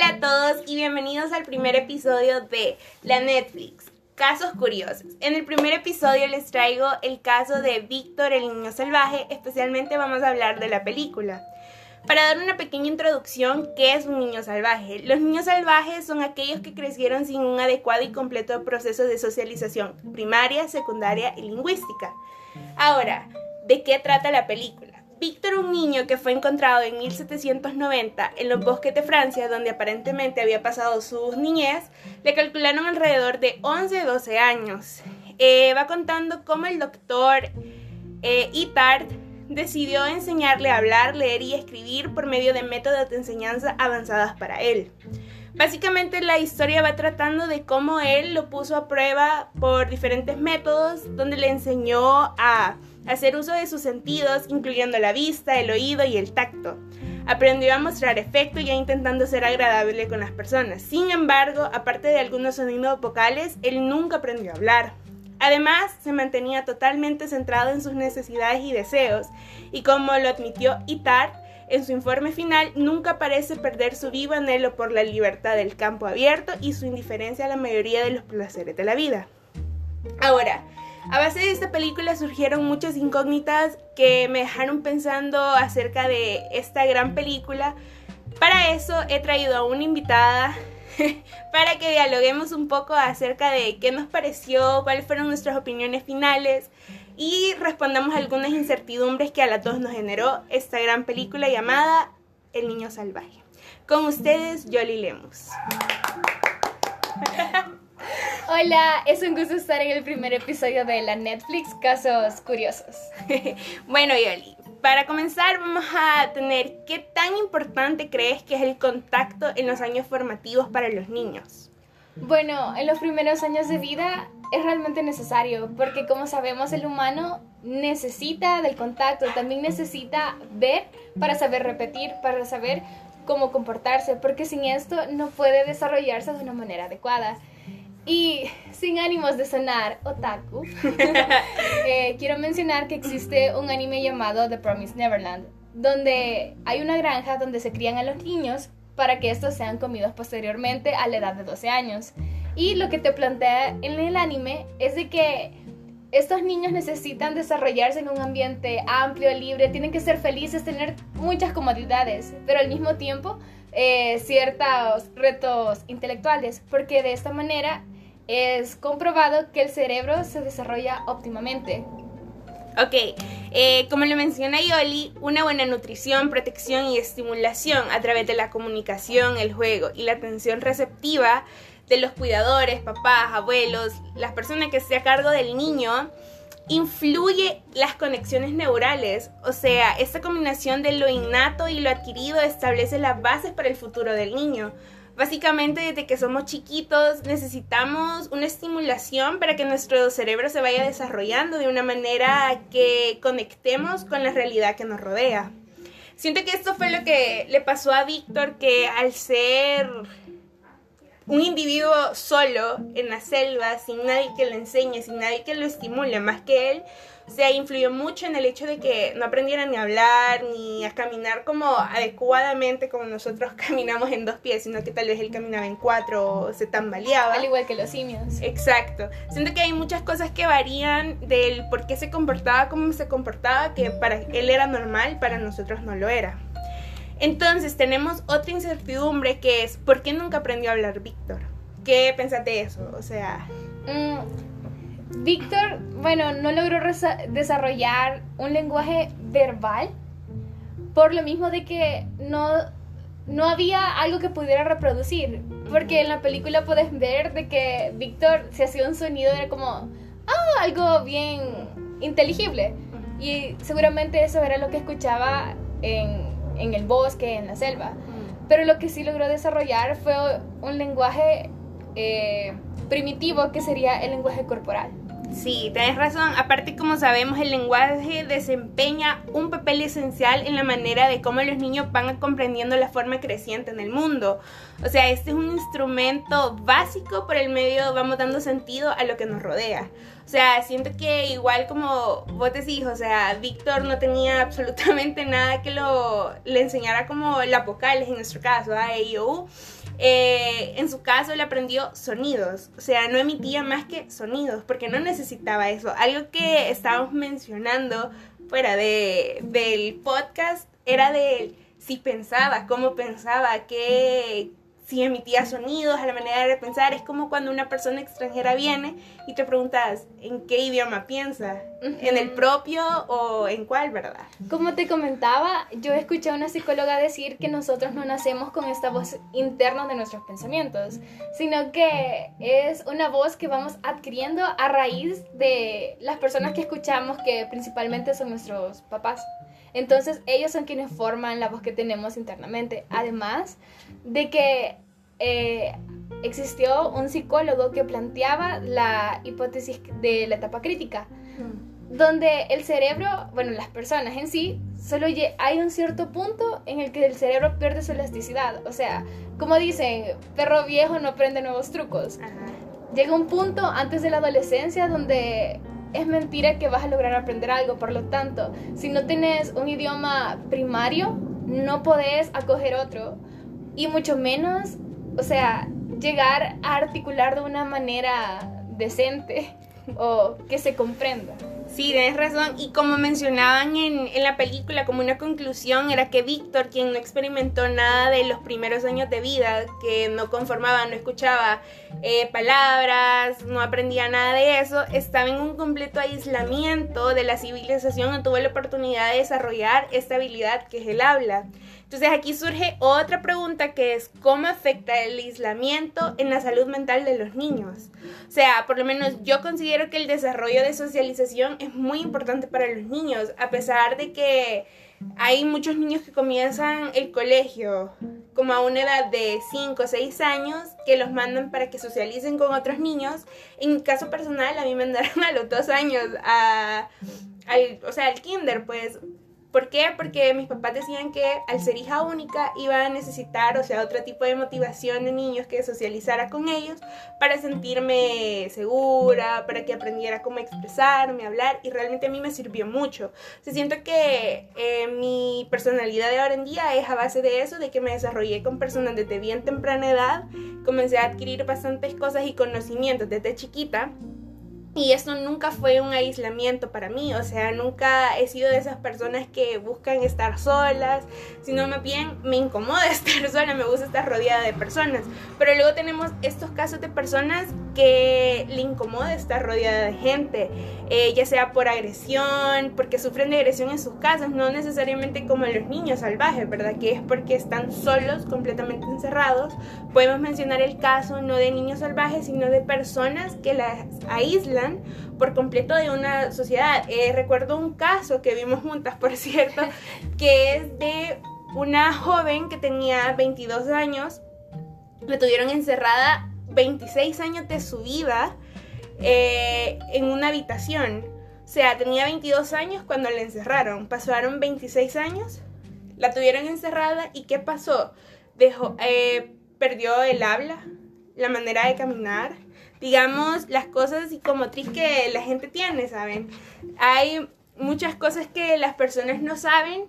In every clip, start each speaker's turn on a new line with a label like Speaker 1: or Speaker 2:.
Speaker 1: Hola a todos y bienvenidos al primer episodio de La Netflix. Casos curiosos. En el primer episodio les traigo el caso de Víctor el Niño Salvaje, especialmente vamos a hablar de la película. Para dar una pequeña introducción, ¿qué es un niño salvaje? Los niños salvajes son aquellos que crecieron sin un adecuado y completo proceso de socialización primaria, secundaria y lingüística. Ahora, ¿de qué trata la película? Víctor, un niño que fue encontrado en 1790 en los bosques de Francia, donde aparentemente había pasado su niñez, le calcularon alrededor de 11-12 años. Eh, va contando cómo el doctor eh, Itard decidió enseñarle a hablar, leer y escribir por medio de métodos de enseñanza avanzadas para él. Básicamente la historia va tratando de cómo él lo puso a prueba por diferentes métodos, donde le enseñó a hacer uso de sus sentidos, incluyendo la vista, el oído y el tacto. Aprendió a mostrar efecto ya intentando ser agradable con las personas. Sin embargo, aparte de algunos sonidos vocales, él nunca aprendió a hablar. Además, se mantenía totalmente centrado en sus necesidades y deseos, y como lo admitió Itard en su informe final, nunca parece perder su vivo anhelo por la libertad del campo abierto y su indiferencia a la mayoría de los placeres de la vida. Ahora, a base de esta película surgieron muchas incógnitas que me dejaron pensando acerca de esta gran película. Para eso he traído a una invitada para que dialoguemos un poco acerca de qué nos pareció, cuáles fueron nuestras opiniones finales y respondamos algunas incertidumbres que a las dos nos generó esta gran película llamada El Niño Salvaje. Con ustedes, Yoli Lemus.
Speaker 2: Hola, es un gusto estar en el primer episodio de la Netflix Casos Curiosos.
Speaker 1: bueno, Yoli, para comenzar vamos a tener qué tan importante crees que es el contacto en los años formativos para los niños.
Speaker 2: Bueno, en los primeros años de vida es realmente necesario porque como sabemos el humano necesita del contacto, también necesita ver para saber repetir, para saber cómo comportarse, porque sin esto no puede desarrollarse de una manera adecuada. Y sin ánimos de sonar otaku, eh, quiero mencionar que existe un anime llamado The Promised Neverland, donde hay una granja donde se crían a los niños para que estos sean comidos posteriormente a la edad de 12 años. Y lo que te plantea en el anime es de que estos niños necesitan desarrollarse en un ambiente amplio, libre, tienen que ser felices, tener muchas comodidades, pero al mismo tiempo eh, ciertos retos intelectuales, porque de esta manera es comprobado que el cerebro se desarrolla óptimamente.
Speaker 1: Ok, eh, como le menciona Yoli, una buena nutrición, protección y estimulación a través de la comunicación, el juego y la atención receptiva de los cuidadores, papás, abuelos, las personas que esté a cargo del niño, influye las conexiones neurales. O sea, esta combinación de lo innato y lo adquirido establece las bases para el futuro del niño. Básicamente desde que somos chiquitos necesitamos una estimulación para que nuestro cerebro se vaya desarrollando de una manera que conectemos con la realidad que nos rodea. Siento que esto fue lo que le pasó a Víctor, que al ser un individuo solo en la selva, sin nadie que lo enseñe, sin nadie que lo estimule más que él, o sea, influyó mucho en el hecho de que no aprendiera ni a hablar, ni a caminar como adecuadamente como nosotros caminamos en dos pies, sino que tal vez él caminaba en cuatro o se tambaleaba.
Speaker 2: Al igual que los simios.
Speaker 1: Exacto. Siento que hay muchas cosas que varían del por qué se comportaba como se comportaba, que para él era normal, para nosotros no lo era. Entonces tenemos otra incertidumbre que es, ¿por qué nunca aprendió a hablar Víctor? ¿Qué pensás de eso? O sea...
Speaker 2: Mm, Víctor, bueno, no logró desarrollar un lenguaje verbal por lo mismo de que no, no había algo que pudiera reproducir. Porque en la película puedes ver de que Víctor se hacía un sonido, era como, ah, algo bien inteligible. Y seguramente eso era lo que escuchaba en, en el bosque, en la selva. Pero lo que sí logró desarrollar fue un lenguaje eh, primitivo que sería el lenguaje corporal.
Speaker 1: Sí, tienes razón. Aparte, como sabemos, el lenguaje desempeña un papel esencial en la manera de cómo los niños van comprendiendo la forma creciente en el mundo. O sea, este es un instrumento básico por el medio vamos dando sentido a lo que nos rodea. O sea, siento que igual como vos decís, o sea, Víctor no tenía absolutamente nada que lo, le enseñara como la vocales en nuestro caso, a E, I, O, U. Eh, en su caso le aprendió sonidos, o sea, no emitía más que sonidos, porque no necesitaba eso. Algo que estábamos mencionando fuera de, del podcast era de si pensaba, cómo pensaba, qué, si emitía sonidos, a la manera de pensar. Es como cuando una persona extranjera viene y te preguntas en qué idioma piensa, en el propio o en cuál, ¿verdad?
Speaker 2: Como te comentaba, yo escuché a una psicóloga decir que nosotros no nacemos con esta voz interna de nuestros pensamientos, sino que es una voz que vamos adquiriendo a raíz de las personas que escuchamos, que principalmente son nuestros papás. Entonces ellos son quienes forman la voz que tenemos internamente. Además de que eh, existió un psicólogo que planteaba la hipótesis de la etapa crítica, donde el cerebro, bueno, las personas en sí, solo hay un cierto punto en el que el cerebro pierde su elasticidad. O sea, como dicen, perro viejo no aprende nuevos trucos. Llega un punto antes de la adolescencia donde es mentira que vas a lograr aprender algo. Por lo tanto, si no tienes un idioma primario, no podés acoger otro. Y mucho menos, o sea, llegar a articular de una manera decente o que se comprenda.
Speaker 1: Sí, tienes razón. Y como mencionaban en, en, la película, como una conclusión, era que Víctor, quien no experimentó nada de los primeros años de vida, que no conformaba, no escuchaba eh, palabras, no aprendía nada de eso, estaba en un completo aislamiento de la civilización, no tuvo la oportunidad de desarrollar esta habilidad que es el habla. Entonces aquí surge otra pregunta que es cómo afecta el aislamiento en la salud mental de los niños. O sea, por lo menos yo considero que el desarrollo de socialización es muy importante para los niños, a pesar de que hay muchos niños que comienzan el colegio como a una edad de 5 o 6 años que los mandan para que socialicen con otros niños. En mi caso personal, a mí me mandaron a los 2 años a, al, o sea, al kinder, pues ¿Por qué? Porque mis papás decían que al ser hija única iba a necesitar, o sea, otro tipo de motivación de niños que socializara con ellos para sentirme segura, para que aprendiera cómo expresarme, hablar, y realmente a mí me sirvió mucho. Se siento que eh, mi personalidad de ahora en día es a base de eso, de que me desarrollé con personas desde bien temprana edad, comencé a adquirir bastantes cosas y conocimientos desde chiquita y esto nunca fue un aislamiento para mí, o sea, nunca he sido de esas personas que buscan estar solas, sino más bien me incomoda estar sola, me gusta estar rodeada de personas. Pero luego tenemos estos casos de personas que le incomoda estar rodeada de gente, eh, ya sea por agresión, porque sufren de agresión en sus casas, no necesariamente como los niños salvajes, ¿verdad? Que es porque están solos, completamente encerrados. Podemos mencionar el caso no de niños salvajes, sino de personas que las aíslan por completo de una sociedad. Eh, recuerdo un caso que vimos juntas, por cierto, que es de una joven que tenía 22 años, la tuvieron encerrada 26 años de su vida eh, en una habitación. O sea, tenía 22 años cuando la encerraron. Pasaron 26 años, la tuvieron encerrada y ¿qué pasó? Dejó, eh, perdió el habla, la manera de caminar, digamos, las cosas psicomotriz que la gente tiene, ¿saben? Hay muchas cosas que las personas no saben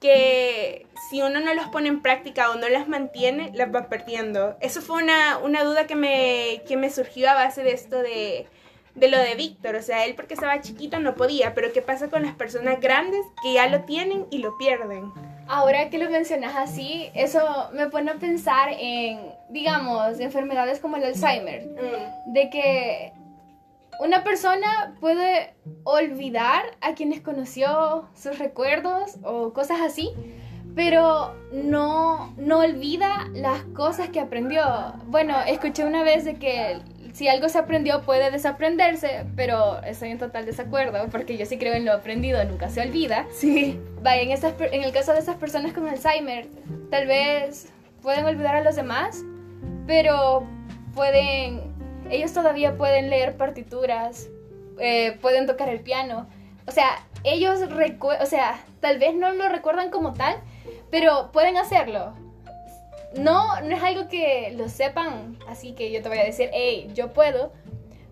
Speaker 1: que si uno no los pone en práctica o no las mantiene, las va perdiendo. Eso fue una, una duda que me, que me surgió a base de esto de, de lo de Víctor. O sea, él porque estaba chiquito no podía, pero ¿qué pasa con las personas grandes que ya lo tienen y lo pierden?
Speaker 2: Ahora que lo mencionas así, eso me pone a pensar en, digamos, enfermedades como el Alzheimer, mm. de que una persona puede olvidar a quienes conoció, sus recuerdos o cosas así, pero no, no olvida las cosas que aprendió. Bueno, escuché una vez de que si algo se aprendió puede desaprenderse, pero estoy en total desacuerdo porque yo sí creo en lo aprendido, nunca se olvida.
Speaker 1: Sí.
Speaker 2: Vaya, en, en el caso de esas personas con Alzheimer, tal vez pueden olvidar a los demás, pero pueden, ellos todavía pueden leer partituras, eh, pueden tocar el piano. O sea, ellos, o sea, tal vez no lo recuerdan como tal, pero pueden hacerlo no, no es algo que lo sepan, así que yo te voy a decir, hey, yo puedo,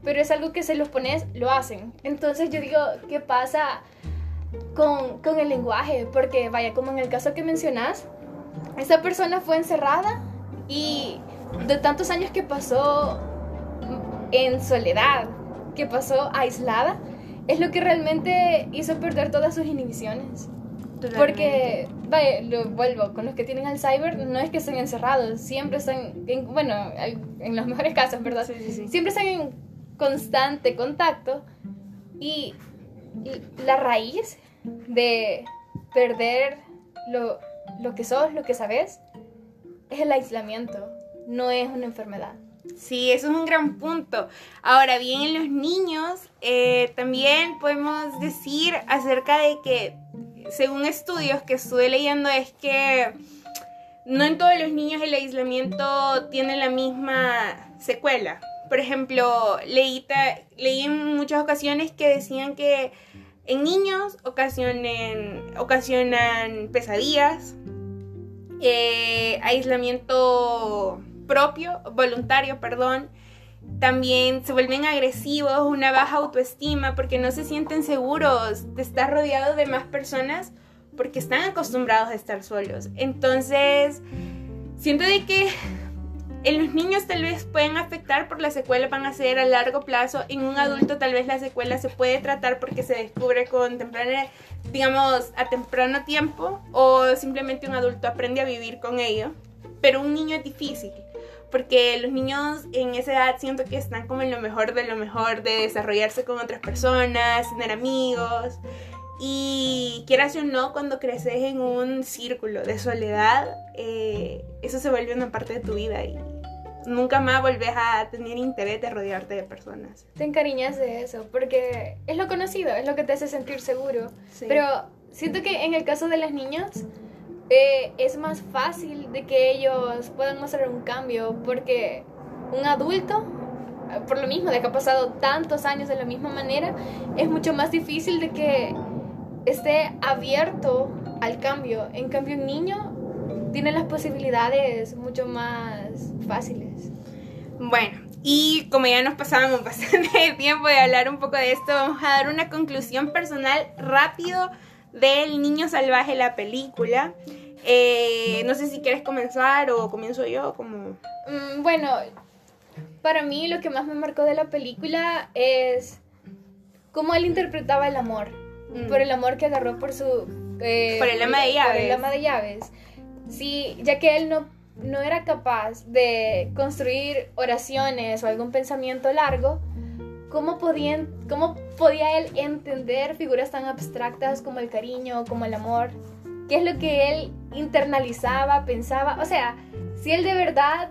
Speaker 2: pero es algo que se los pones, lo hacen. Entonces yo digo, ¿qué pasa con, con el lenguaje? Porque vaya, como en el caso que mencionas, esta persona fue encerrada y de tantos años que pasó en soledad, que pasó aislada, es lo que realmente hizo perder todas sus inhibiciones. Porque, vaya, lo vuelvo, con los que tienen Alzheimer no es que estén encerrados, siempre están, en, bueno, en los mejores casos, ¿verdad?
Speaker 1: Sí, sí, sí.
Speaker 2: Siempre están en constante contacto y la raíz de perder lo, lo que sos, lo que sabes, es el aislamiento, no es una enfermedad.
Speaker 1: Sí, eso es un gran punto. Ahora bien, en los niños eh, también podemos decir acerca de que, según estudios que estuve leyendo, es que no en todos los niños el aislamiento tiene la misma secuela. Por ejemplo, leí, leí en muchas ocasiones que decían que en niños ocasionen, ocasionan pesadillas, eh, aislamiento propio, voluntario, perdón. También se vuelven agresivos, una baja autoestima porque no se sienten seguros de estar rodeados de más personas porque están acostumbrados a estar solos. Entonces, siento de que en los niños tal vez pueden afectar por la secuela van a ser a largo plazo. En un adulto tal vez la secuela se puede tratar porque se descubre con temprana, digamos, a temprano tiempo o simplemente un adulto aprende a vivir con ello. Pero un niño es difícil porque los niños en esa edad siento que están como en lo mejor de lo mejor de desarrollarse con otras personas, tener amigos. Y quieras o no, cuando creces en un círculo de soledad, eh, eso se vuelve una parte de tu vida y nunca más volvés a tener interés de rodearte de personas.
Speaker 2: Te encariñas de eso, porque es lo conocido, es lo que te hace sentir seguro. Pero siento que en el caso de los niños, eh, es más fácil de que ellos puedan mostrar un cambio, porque un adulto por lo mismo, de que ha pasado tantos años de la misma manera, es mucho más difícil de que esté abierto al cambio. En cambio, un niño tiene las posibilidades mucho más fáciles.
Speaker 1: Bueno, y como ya nos pasábamos bastante tiempo de hablar un poco de esto, vamos a dar una conclusión personal rápido del Niño Salvaje, la película. Eh, no sé si quieres comenzar o comienzo yo, como...
Speaker 2: Mm, bueno, para mí lo que más me marcó de la película es cómo él interpretaba el amor Mm. por el amor que agarró por su...
Speaker 1: Eh, por el ama de llaves.
Speaker 2: Por el ama de llaves. Sí, ya que él no, no era capaz de construir oraciones o algún pensamiento largo, ¿cómo, podían, ¿cómo podía él entender figuras tan abstractas como el cariño, como el amor? ¿Qué es lo que él internalizaba, pensaba? O sea, si él de verdad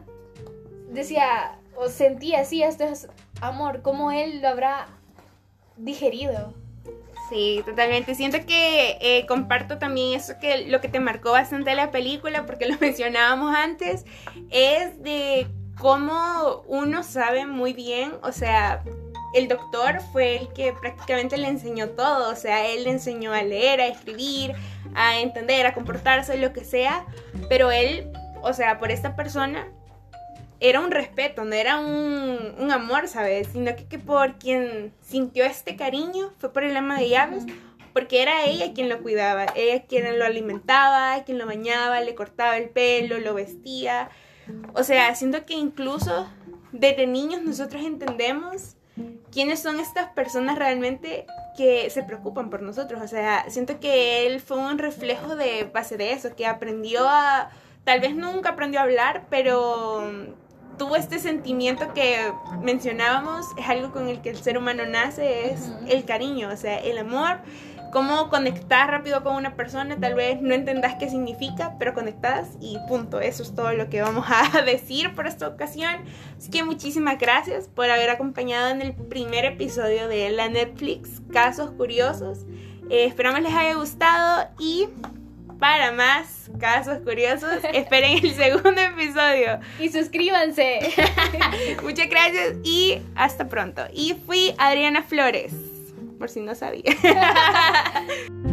Speaker 2: decía o sentía así, esto es amor, ¿cómo él lo habrá digerido?
Speaker 1: Sí, totalmente. Siento que eh, comparto también eso que lo que te marcó bastante la película, porque lo mencionábamos antes, es de cómo uno sabe muy bien, o sea, el doctor fue el que prácticamente le enseñó todo, o sea, él le enseñó a leer, a escribir, a entender, a comportarse, lo que sea, pero él, o sea, por esta persona era un respeto, no era un, amor, ¿sabes? Sino que, que, por quien sintió este cariño fue por el ama de llaves, porque era ella quien lo cuidaba, ella quien lo alimentaba, quien lo bañaba, le cortaba el pelo, lo vestía. O sea, siento que incluso desde niños nosotros entendemos quiénes son estas personas realmente que se preocupan por nosotros. O sea, siento que él fue un reflejo de base de eso, que aprendió a, tal vez nunca aprendió a hablar, pero tuvo este sentimiento que mencionábamos, es algo con el que el ser humano nace, es el cariño, o sea, el amor, cómo conectar rápido con una persona, tal vez no entendás qué significa, pero conectás y punto, eso es todo lo que vamos a decir por esta ocasión. Así que muchísimas gracias por haber acompañado en el primer episodio de la Netflix Casos Curiosos. Eh, esperamos les haya gustado y para más casos curiosos, esperen el segundo episodio.
Speaker 2: Y suscríbanse.
Speaker 1: Muchas gracias y hasta pronto. Y fui Adriana Flores, por si no sabía.